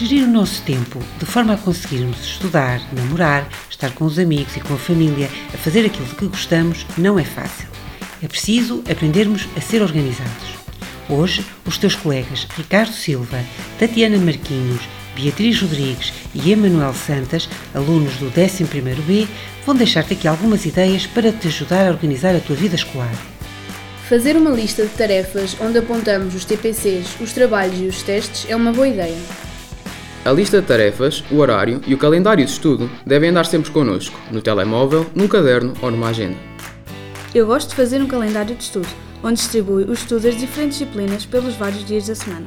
Gerir o nosso tempo de forma a conseguirmos estudar, namorar, estar com os amigos e com a família, a fazer aquilo que gostamos, não é fácil. É preciso aprendermos a ser organizados. Hoje, os teus colegas Ricardo Silva, Tatiana Marquinhos, Beatriz Rodrigues e Emanuel Santas, alunos do 11º B, vão deixar-te aqui algumas ideias para te ajudar a organizar a tua vida escolar. Fazer uma lista de tarefas onde apontamos os TPCs, os trabalhos e os testes é uma boa ideia. A lista de tarefas, o horário e o calendário de estudo devem andar sempre connosco, no telemóvel, num caderno ou numa agenda. Eu gosto de fazer um calendário de estudo, onde distribui o estudo das diferentes disciplinas pelos vários dias da semana.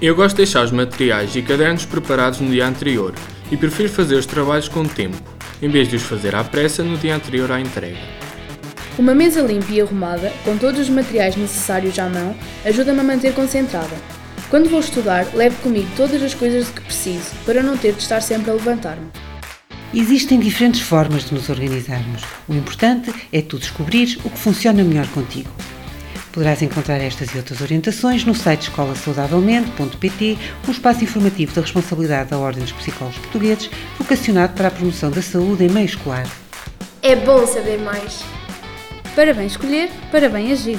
Eu gosto de deixar os materiais e cadernos preparados no dia anterior e prefiro fazer os trabalhos com tempo, em vez de os fazer à pressa no dia anterior à entrega. Uma mesa limpa e arrumada, com todos os materiais necessários à mão, ajuda-me a manter concentrada. Quando vou estudar, levo comigo todas as coisas de que preciso, para não ter de estar sempre a levantar-me. Existem diferentes formas de nos organizarmos. O importante é tu descobrires o que funciona melhor contigo. Poderás encontrar estas e outras orientações no site escolasaudavelmente.pt, um espaço informativo da responsabilidade da Ordem dos Psicólogos Portugueses, vocacionado para a promoção da saúde em meio escolar. É bom saber mais. Para bem escolher, para bem agir.